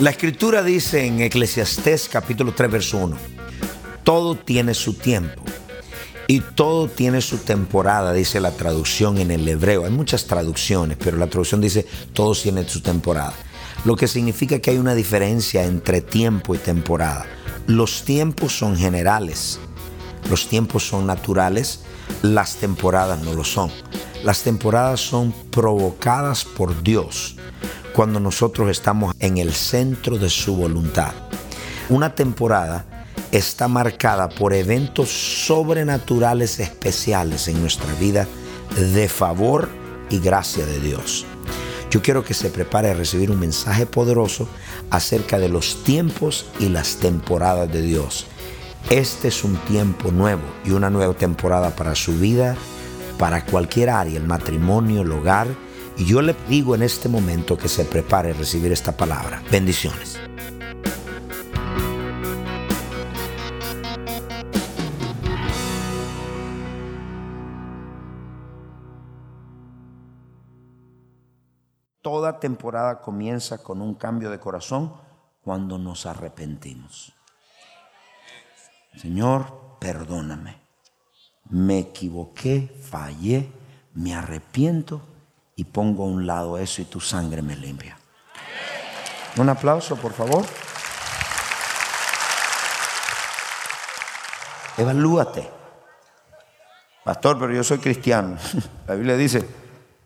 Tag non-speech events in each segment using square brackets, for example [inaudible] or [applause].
La escritura dice en Eclesiastés capítulo 3 verso 1, todo tiene su tiempo y todo tiene su temporada, dice la traducción en el hebreo. Hay muchas traducciones, pero la traducción dice todo tiene su temporada. Lo que significa que hay una diferencia entre tiempo y temporada. Los tiempos son generales, los tiempos son naturales, las temporadas no lo son. Las temporadas son provocadas por Dios cuando nosotros estamos en el centro de su voluntad. Una temporada está marcada por eventos sobrenaturales especiales en nuestra vida de favor y gracia de Dios. Yo quiero que se prepare a recibir un mensaje poderoso acerca de los tiempos y las temporadas de Dios. Este es un tiempo nuevo y una nueva temporada para su vida, para cualquier área, el matrimonio, el hogar, y yo le digo en este momento que se prepare a recibir esta palabra. Bendiciones. Toda temporada comienza con un cambio de corazón cuando nos arrepentimos. Señor, perdóname. Me equivoqué, fallé, me arrepiento y pongo a un lado eso y tu sangre me limpia. Un aplauso, por favor. Evalúate. Pastor, pero yo soy cristiano. [laughs] La Biblia dice,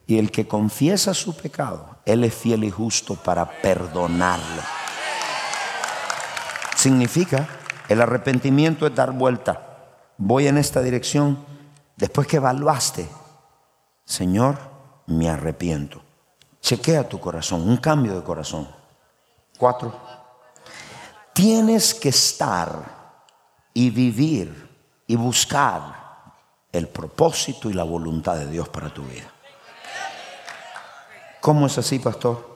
y el que confiesa su pecado, Él es fiel y justo para perdonarlo. Significa, el arrepentimiento es dar vuelta. Voy en esta dirección. Después que evaluaste, Señor, me arrepiento. Chequea tu corazón, un cambio de corazón. Cuatro. Tienes que estar y vivir y buscar el propósito y la voluntad de Dios para tu vida. ¿Cómo es así, pastor?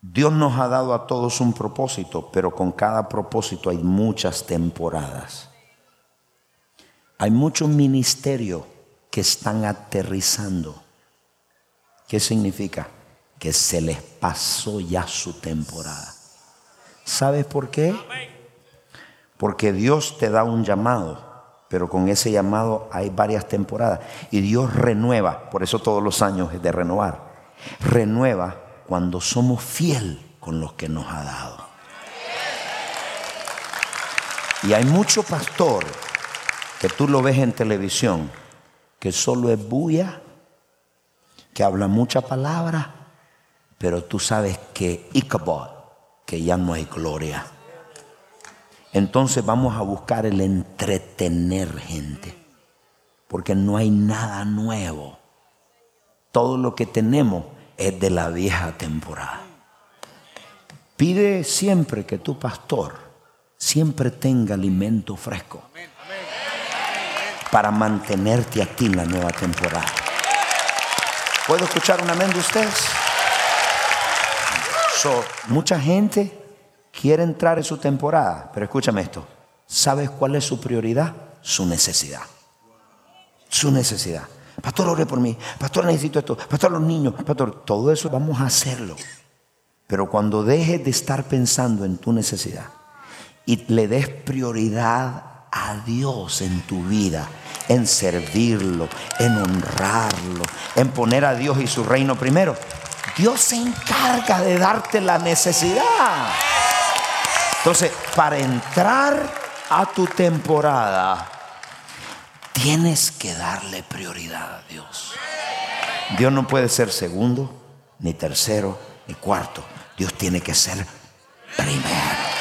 Dios nos ha dado a todos un propósito, pero con cada propósito hay muchas temporadas. Hay mucho ministerio que están aterrizando. ¿Qué significa? Que se les pasó ya su temporada. ¿Sabes por qué? Porque Dios te da un llamado, pero con ese llamado hay varias temporadas. Y Dios renueva, por eso todos los años es de renovar. Renueva cuando somos fiel con los que nos ha dado. Y hay mucho pastor que tú lo ves en televisión que solo es bulla, que habla mucha palabra, pero tú sabes que Ichabod, que ya no hay gloria. Entonces vamos a buscar el entretener gente, porque no hay nada nuevo. Todo lo que tenemos es de la vieja temporada. Pide siempre que tu pastor siempre tenga alimento fresco para mantenerte a ti en la nueva temporada. ¿Puedo escuchar un amén de ustedes? mucha gente quiere entrar en su temporada, pero escúchame esto. ¿Sabes cuál es su prioridad? Su necesidad. Su necesidad. Pastor, ore por mí. Pastor, necesito esto. Pastor, los niños. Pastor, todo eso vamos a hacerlo. Pero cuando dejes de estar pensando en tu necesidad y le des prioridad a Dios en tu vida, en servirlo, en honrarlo, en poner a Dios y su reino primero, Dios se encarga de darte la necesidad. Entonces, para entrar a tu temporada, tienes que darle prioridad a Dios. Dios no puede ser segundo, ni tercero, ni cuarto. Dios tiene que ser primero.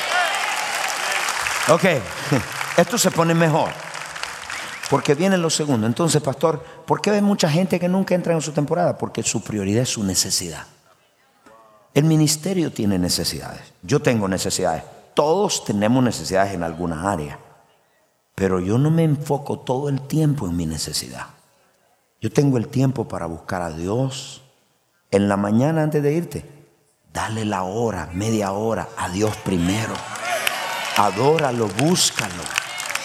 Ok, [laughs] esto se pone mejor. Porque viene lo segundo. Entonces, pastor, ¿por qué hay mucha gente que nunca entra en su temporada? Porque su prioridad es su necesidad. El ministerio tiene necesidades. Yo tengo necesidades. Todos tenemos necesidades en alguna área. Pero yo no me enfoco todo el tiempo en mi necesidad. Yo tengo el tiempo para buscar a Dios. En la mañana antes de irte, dale la hora, media hora a Dios primero. Adóralo, búscalo.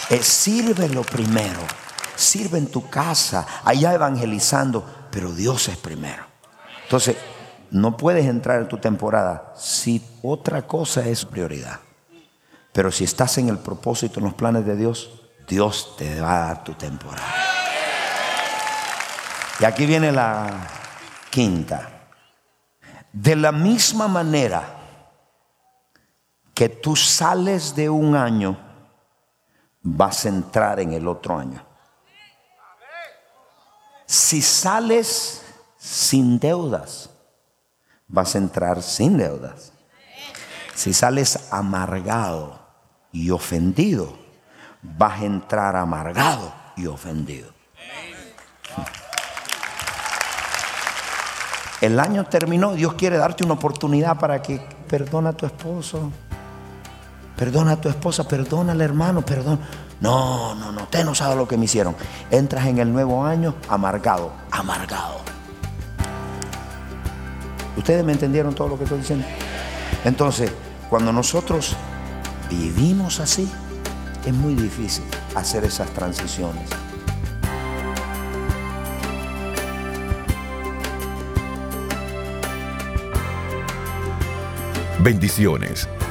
Eh, sírvelo primero. Sirve en tu casa, allá evangelizando, pero Dios es primero. Entonces, no puedes entrar en tu temporada si otra cosa es prioridad. Pero si estás en el propósito, en los planes de Dios, Dios te va a dar tu temporada. Y aquí viene la quinta. De la misma manera que tú sales de un año, vas a entrar en el otro año. Si sales sin deudas, vas a entrar sin deudas. Si sales amargado y ofendido, vas a entrar amargado y ofendido. El año terminó, Dios quiere darte una oportunidad para que perdona a tu esposo, perdona a tu esposa, perdona al hermano, perdona. No, no, no, usted no sabe lo que me hicieron. Entras en el nuevo año amargado, amargado. ¿Ustedes me entendieron todo lo que estoy diciendo? Entonces, cuando nosotros vivimos así, es muy difícil hacer esas transiciones. Bendiciones.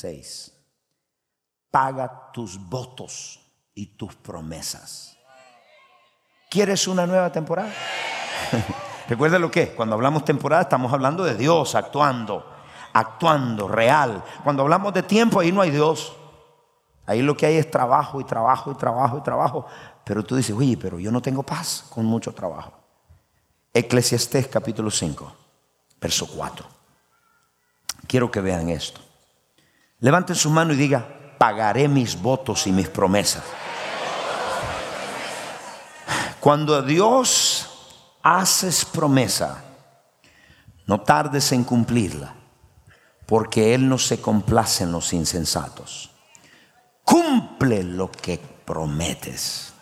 Seis. Paga tus votos y tus promesas. ¿Quieres una nueva temporada? [laughs] Recuerda lo que cuando hablamos temporada estamos hablando de Dios actuando, actuando real. Cuando hablamos de tiempo ahí no hay Dios. Ahí lo que hay es trabajo y trabajo y trabajo y trabajo. Pero tú dices, oye, pero yo no tengo paz con mucho trabajo. Eclesiastés capítulo 5, verso 4. Quiero que vean esto. Levanten su mano y diga, pagaré mis votos y mis promesas. Cuando a Dios haces promesa, no tardes en cumplirla, porque Él no se complace en los insensatos. Cumple lo que prometes.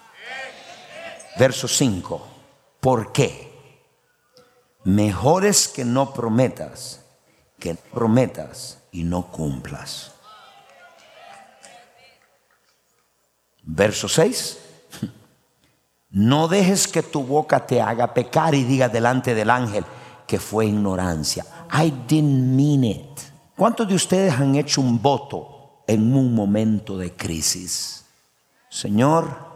Verso 5. ¿Por qué? Mejor es que no prometas, que prometas y no cumplas. Verso 6. [laughs] No dejes que tu boca te haga pecar y diga delante del ángel que fue ignorancia. I didn't mean it. ¿Cuántos de ustedes han hecho un voto en un momento de crisis? Señor,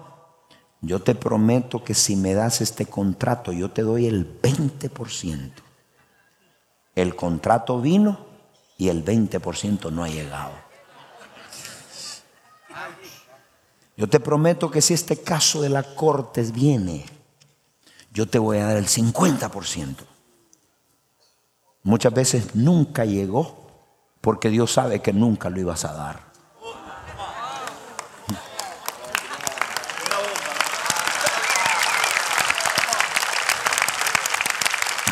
yo te prometo que si me das este contrato, yo te doy el 20%. El contrato vino y el 20% no ha llegado. Yo te prometo que si este caso de la corte viene, yo te voy a dar el 50%. Muchas veces nunca llegó porque Dios sabe que nunca lo ibas a dar.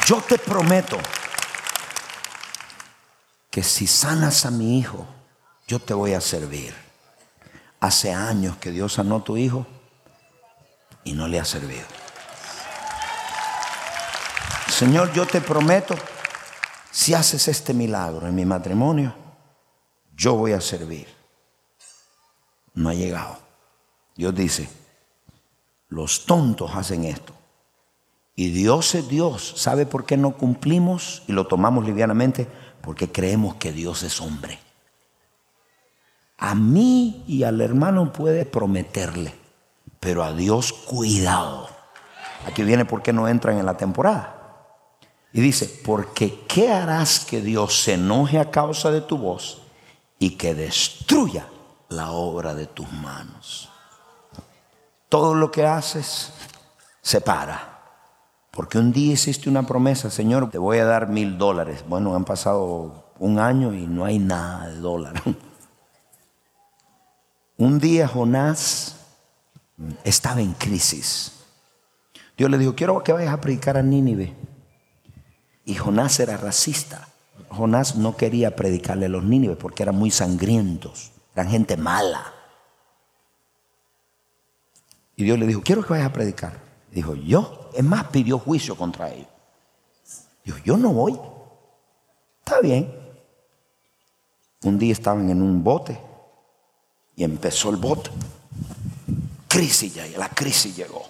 Yo te prometo que si sanas a mi hijo, yo te voy a servir. Hace años que Dios sanó a tu hijo y no le ha servido. Señor, yo te prometo, si haces este milagro en mi matrimonio, yo voy a servir. No ha llegado. Dios dice, los tontos hacen esto. Y Dios es Dios. ¿Sabe por qué no cumplimos y lo tomamos livianamente? Porque creemos que Dios es hombre. A mí y al hermano puede prometerle, pero a Dios cuidado. Aquí viene por qué no entran en la temporada. Y dice, porque ¿qué harás que Dios se enoje a causa de tu voz y que destruya la obra de tus manos? Todo lo que haces se para. Porque un día hiciste una promesa, Señor, te voy a dar mil dólares. Bueno, han pasado un año y no hay nada de dólar. [laughs] Un día Jonás estaba en crisis. Dios le dijo, quiero que vayas a predicar a Nínive. Y Jonás era racista. Jonás no quería predicarle a los Nínive porque eran muy sangrientos, eran gente mala. Y Dios le dijo, quiero que vayas a predicar. Dijo, yo. Es más, pidió juicio contra ellos. Dijo, yo no voy. Está bien. Un día estaban en un bote y empezó el bote. Crisis ya, la crisis llegó.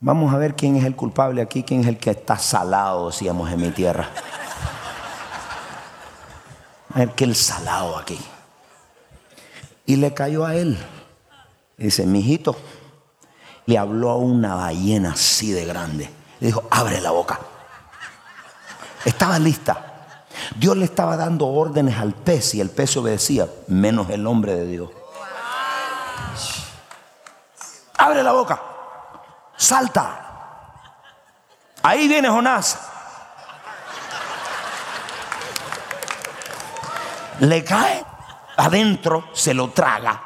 Vamos a ver quién es el culpable aquí, quién es el que está salado, decíamos en mi tierra. A ver que el salado aquí. Y le cayó a él. dice, mijito, le habló a una ballena así de grande. Le dijo, abre la boca. Estaba lista. Dios le estaba dando órdenes al pez y el pez obedecía, menos el hombre de Dios. Abre la boca salta. Ahí viene Jonás. Le cae adentro, se lo traga.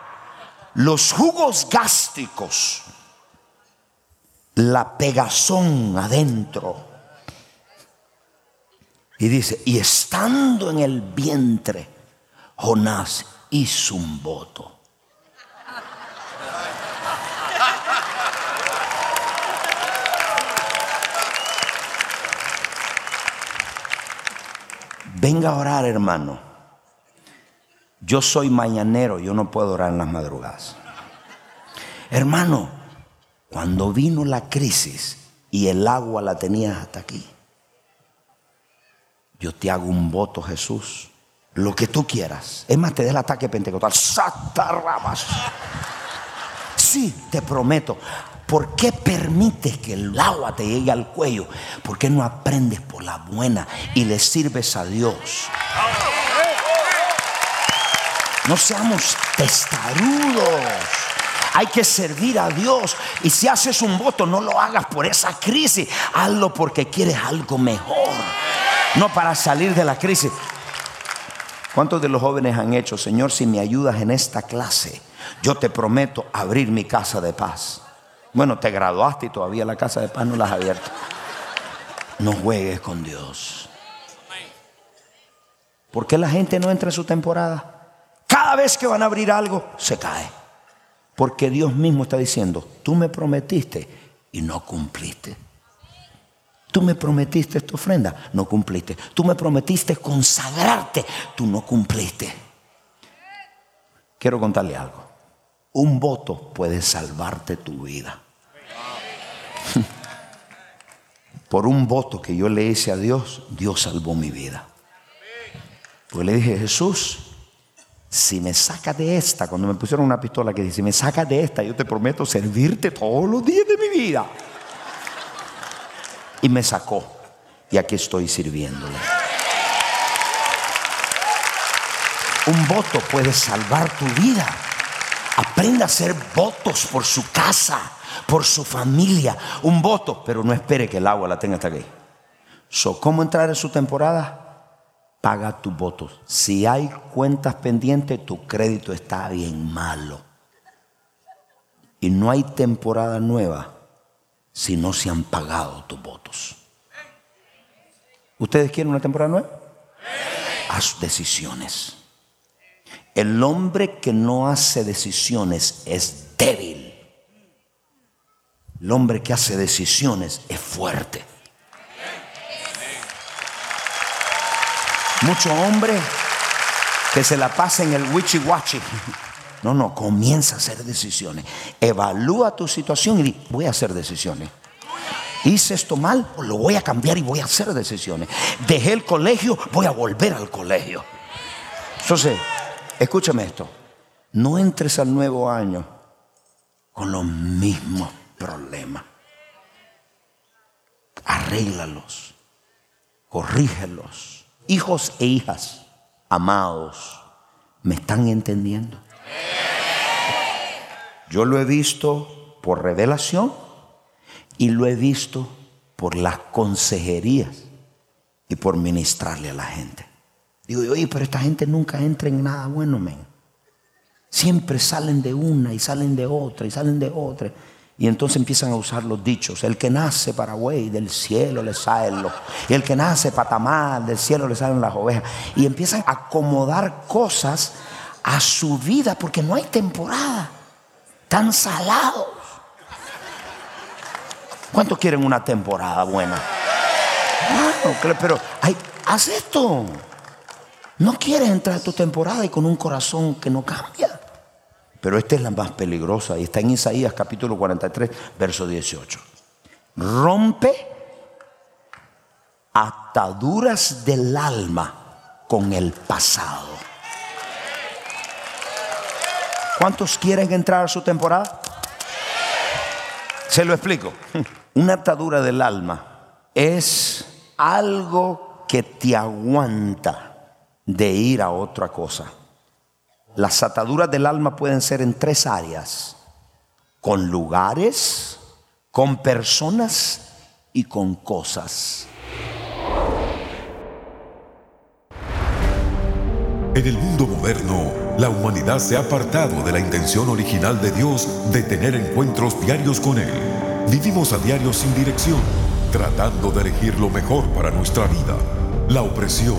Los jugos gástricos, la pegazón adentro. Y dice, y estando en el vientre, Jonás hizo un voto. Venga a orar, hermano. Yo soy mañanero, yo no puedo orar en las madrugadas. Hermano, cuando vino la crisis y el agua la tenías hasta aquí, yo te hago un voto, Jesús. Lo que tú quieras. Es más, te dé el ataque pentecostal. ramas. Sí, te prometo. ¿Por qué permites que el agua te llegue al cuello? ¿Por qué no aprendes por la buena y le sirves a Dios? No seamos testarudos. Hay que servir a Dios. Y si haces un voto, no lo hagas por esa crisis. Hazlo porque quieres algo mejor. No para salir de la crisis. ¿Cuántos de los jóvenes han hecho, Señor, si me ayudas en esta clase, yo te prometo abrir mi casa de paz? Bueno, te graduaste y todavía la casa de paz no la has abierto. No juegues con Dios. ¿Por qué la gente no entra en su temporada? Cada vez que van a abrir algo, se cae. Porque Dios mismo está diciendo, tú me prometiste y no cumpliste. Tú me prometiste esta ofrenda, no cumpliste. Tú me prometiste consagrarte, tú no cumpliste. Quiero contarle algo. Un voto puede salvarte tu vida. [laughs] Por un voto que yo le hice a Dios, Dios salvó mi vida. Pues le dije, Jesús, si me sacas de esta, cuando me pusieron una pistola que dice, si me sacas de esta, yo te prometo servirte todos los días de mi vida. Y me sacó. Y aquí estoy sirviéndole. Un voto puede salvar tu vida. Aprenda a hacer votos por su casa por su familia, un voto, pero no espere que el agua la tenga hasta aquí. So, ¿Cómo entrar en su temporada? Paga tus votos. Si hay cuentas pendientes, tu crédito está bien malo. Y no hay temporada nueva si no se han pagado tus votos. ¿Ustedes quieren una temporada nueva? Haz decisiones. El hombre que no hace decisiones es débil. El hombre que hace decisiones es fuerte. Mucho hombre que se la pasa en el wichi wachi. No, no, comienza a hacer decisiones. Evalúa tu situación y di, voy a hacer decisiones. Hice esto mal, lo voy a cambiar y voy a hacer decisiones. Dejé el colegio, voy a volver al colegio. Entonces, escúchame esto. No entres al nuevo año con los mismos problemas. Arréglalos, corrígelos. Hijos e hijas, amados, ¿me están entendiendo? Yo lo he visto por revelación y lo he visto por las consejerías y por ministrarle a la gente. Digo, oye, pero esta gente nunca entra en nada bueno, men. Siempre salen de una y salen de otra y salen de otra. Y entonces empiezan a usar los dichos. El que nace para güey, del cielo le salen los. Y el que nace para tamar, del cielo le salen las ovejas. Y empiezan a acomodar cosas a su vida porque no hay temporada. Tan salados. ¿Cuántos quieren una temporada buena? pero haz esto. No quieres entrar a tu temporada y con un corazón que no cambia. Pero esta es la más peligrosa y está en Isaías capítulo 43, verso 18. Rompe ataduras del alma con el pasado. ¿Cuántos quieren entrar a su temporada? Se lo explico. [laughs] Una atadura del alma es algo que te aguanta de ir a otra cosa. Las ataduras del alma pueden ser en tres áreas. Con lugares, con personas y con cosas. En el mundo moderno, la humanidad se ha apartado de la intención original de Dios de tener encuentros diarios con Él. Vivimos a diario sin dirección, tratando de elegir lo mejor para nuestra vida. La opresión,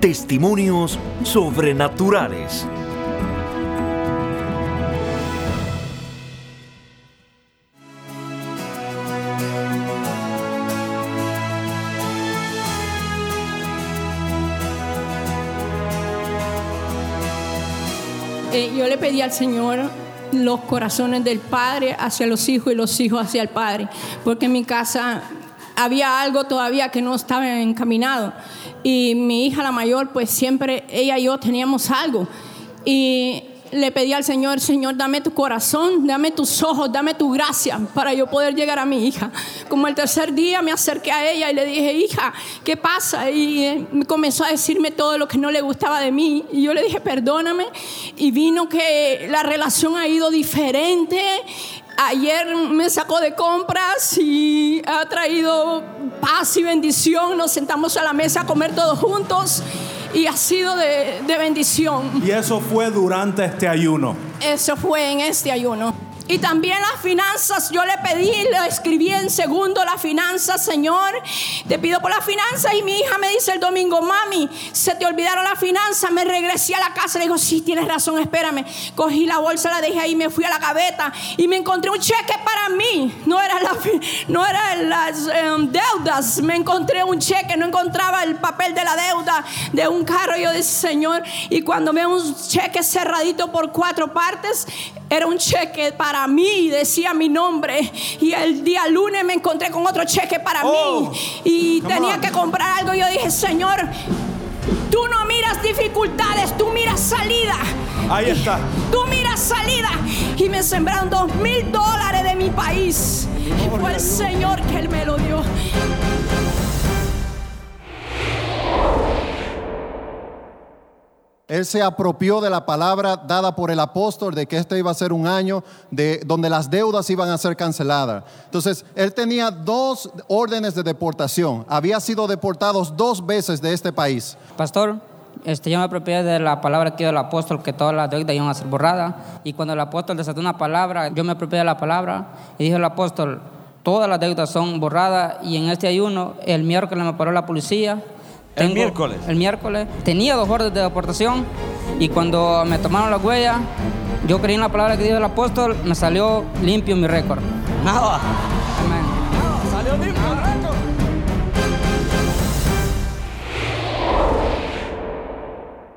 Testimonios sobrenaturales. Eh, yo le pedí al Señor los corazones del Padre hacia los hijos y los hijos hacia el Padre, porque en mi casa había algo todavía que no estaba encaminado. Y mi hija, la mayor, pues siempre ella y yo teníamos algo. Y le pedí al Señor, Señor, dame tu corazón, dame tus ojos, dame tu gracia para yo poder llegar a mi hija. Como el tercer día me acerqué a ella y le dije, hija, ¿qué pasa? Y eh, comenzó a decirme todo lo que no le gustaba de mí. Y yo le dije, perdóname. Y vino que la relación ha ido diferente Ayer me sacó de compras y ha traído paz y bendición. Nos sentamos a la mesa a comer todos juntos y ha sido de, de bendición. Y eso fue durante este ayuno. Eso fue en este ayuno. Y también las finanzas, yo le pedí, le escribí en segundo las finanzas, Señor, te pido por las finanzas. Y mi hija me dice el domingo, mami, se te olvidaron las finanzas, me regresé a la casa, le digo, sí, tienes razón, espérame, cogí la bolsa, la dejé ahí, me fui a la gaveta y me encontré un cheque para mí, no era la, no eran las em, deudas, me encontré un cheque, no encontraba el papel de la deuda de un carro, yo dije, Señor, y cuando veo un cheque cerradito por cuatro partes, Era un cheque para mí y decía mi nombre. Y el día lunes me encontré con otro cheque para Oh, mí. Y come tenía on. que comprar algo. Yo dije, Señor, tú no miras dificultades, tú miras salida. Ahí está. Tú miras salida. Y me sembraron dos mil dólares de mi país. Y fue el Señor que Él me lo dio. Él se apropió de la palabra dada por el apóstol de que este iba a ser un año de, donde las deudas iban a ser canceladas. Entonces, él tenía dos órdenes de deportación. Había sido deportado dos veces de este país. Pastor, este, yo me apropié de la palabra que dio el apóstol, que todas las deudas iban a ser borradas. Y cuando el apóstol desató una palabra, yo me apropié de la palabra y dijo el apóstol, todas las deudas son borradas. Y en este ayuno, el miércoles me paró la policía. ¿El miércoles? El miércoles. Tenía dos órdenes de deportación y cuando me tomaron la huella, yo creí en la palabra que dijo el apóstol, me salió limpio mi récord. Nada. Amén. Salió limpio el récord.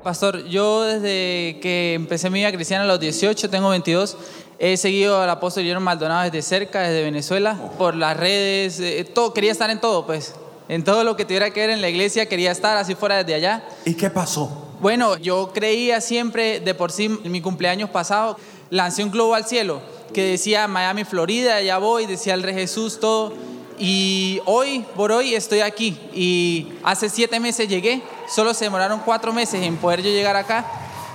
Pastor, yo desde que empecé mi vida cristiana a los 18, tengo 22, he seguido al apóstol Guillermo Maldonado desde cerca, desde Venezuela, por las redes, eh, todo, quería estar en todo, pues. En todo lo que tuviera que ver en la iglesia quería estar, así fuera desde allá. ¿Y qué pasó? Bueno, yo creía siempre, de por sí, en mi cumpleaños pasado, lancé un globo al cielo que decía Miami, Florida, ya voy, decía el Rey Jesús, todo. Y hoy, por hoy, estoy aquí. Y hace siete meses llegué, solo se demoraron cuatro meses en poder yo llegar acá.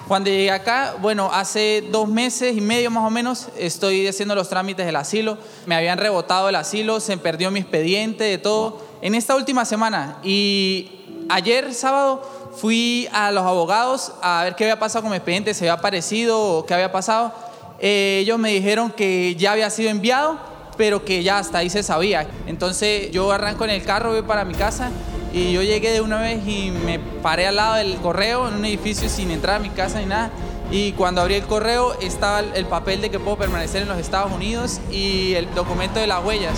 Cuando llegué acá, bueno, hace dos meses y medio más o menos, estoy haciendo los trámites del asilo. Me habían rebotado el asilo, se perdió mi expediente, de todo. En esta última semana. Y ayer, sábado, fui a los abogados a ver qué había pasado con mi expediente, si había aparecido o qué había pasado. Eh, ellos me dijeron que ya había sido enviado, pero que ya hasta ahí se sabía. Entonces yo arranco en el carro, voy para mi casa y yo llegué de una vez y me paré al lado del correo en un edificio sin entrar a mi casa ni nada. Y cuando abrí el correo estaba el- el papel de que puedo permanecer en los Estados Unidos y el documento de las huellas.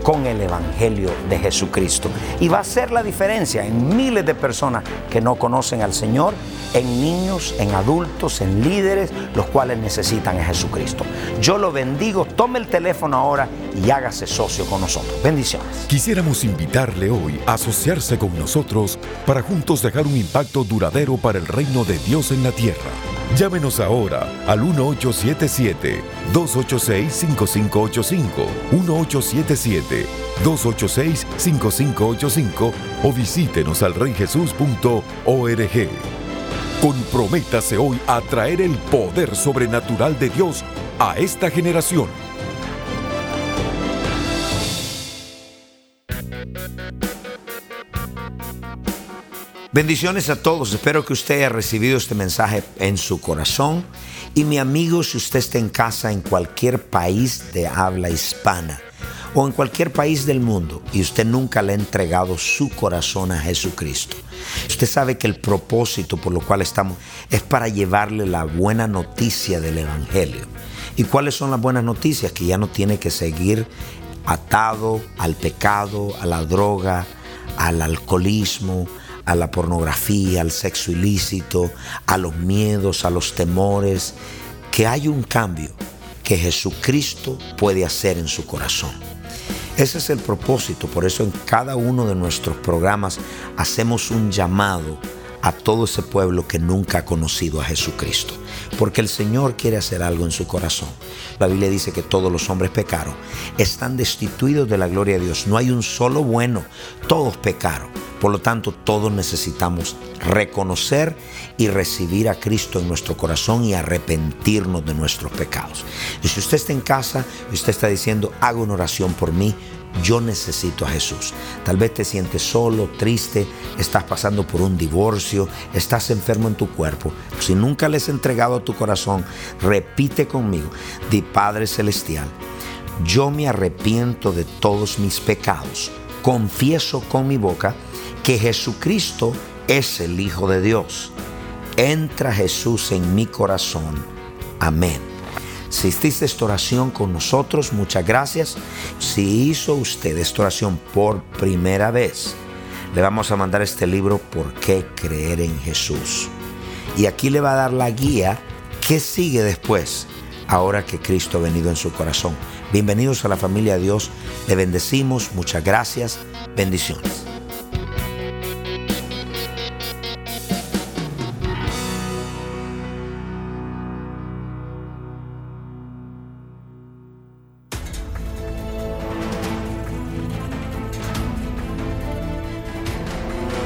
con el Evangelio de Jesucristo. Y va a ser la diferencia en miles de personas que no conocen al Señor, en niños, en adultos, en líderes, los cuales necesitan a Jesucristo. Yo lo bendigo, tome el teléfono ahora y hágase socio con nosotros. Bendiciones. Quisiéramos invitarle hoy a asociarse con nosotros para juntos dejar un impacto duradero para el reino de Dios en la tierra. Llámenos ahora al 1877-286-5585, 1877-286-5585 o visítenos al reyjesus.org. Comprométase hoy a traer el poder sobrenatural de Dios a esta generación. Bendiciones a todos. Espero que usted haya recibido este mensaje en su corazón. Y mi amigo, si usted está en casa en cualquier país de habla hispana o en cualquier país del mundo y usted nunca le ha entregado su corazón a Jesucristo, usted sabe que el propósito por lo cual estamos es para llevarle la buena noticia del Evangelio. ¿Y cuáles son las buenas noticias? Que ya no tiene que seguir atado al pecado, a la droga, al alcoholismo, a la pornografía, al sexo ilícito, a los miedos, a los temores, que hay un cambio que Jesucristo puede hacer en su corazón. Ese es el propósito, por eso en cada uno de nuestros programas hacemos un llamado a todo ese pueblo que nunca ha conocido a Jesucristo. Porque el Señor quiere hacer algo en su corazón. La Biblia dice que todos los hombres pecaron, están destituidos de la gloria de Dios. No hay un solo bueno, todos pecaron. Por lo tanto, todos necesitamos reconocer y recibir a Cristo en nuestro corazón y arrepentirnos de nuestros pecados. Y si usted está en casa y usted está diciendo, hago una oración por mí, yo necesito a Jesús. Tal vez te sientes solo, triste, estás pasando por un divorcio, estás enfermo en tu cuerpo. Si nunca le has entregado a tu corazón, repite conmigo, di Padre Celestial, yo me arrepiento de todos mis pecados. Confieso con mi boca que Jesucristo es el Hijo de Dios. Entra Jesús en mi corazón. Amén. Si hiciste esta oración con nosotros, muchas gracias. Si hizo usted esta oración por primera vez, le vamos a mandar este libro ¿Por qué creer en Jesús? Y aquí le va a dar la guía ¿Qué sigue después? Ahora que Cristo ha venido en su corazón. Bienvenidos a la familia de Dios. Le bendecimos. Muchas gracias. Bendiciones.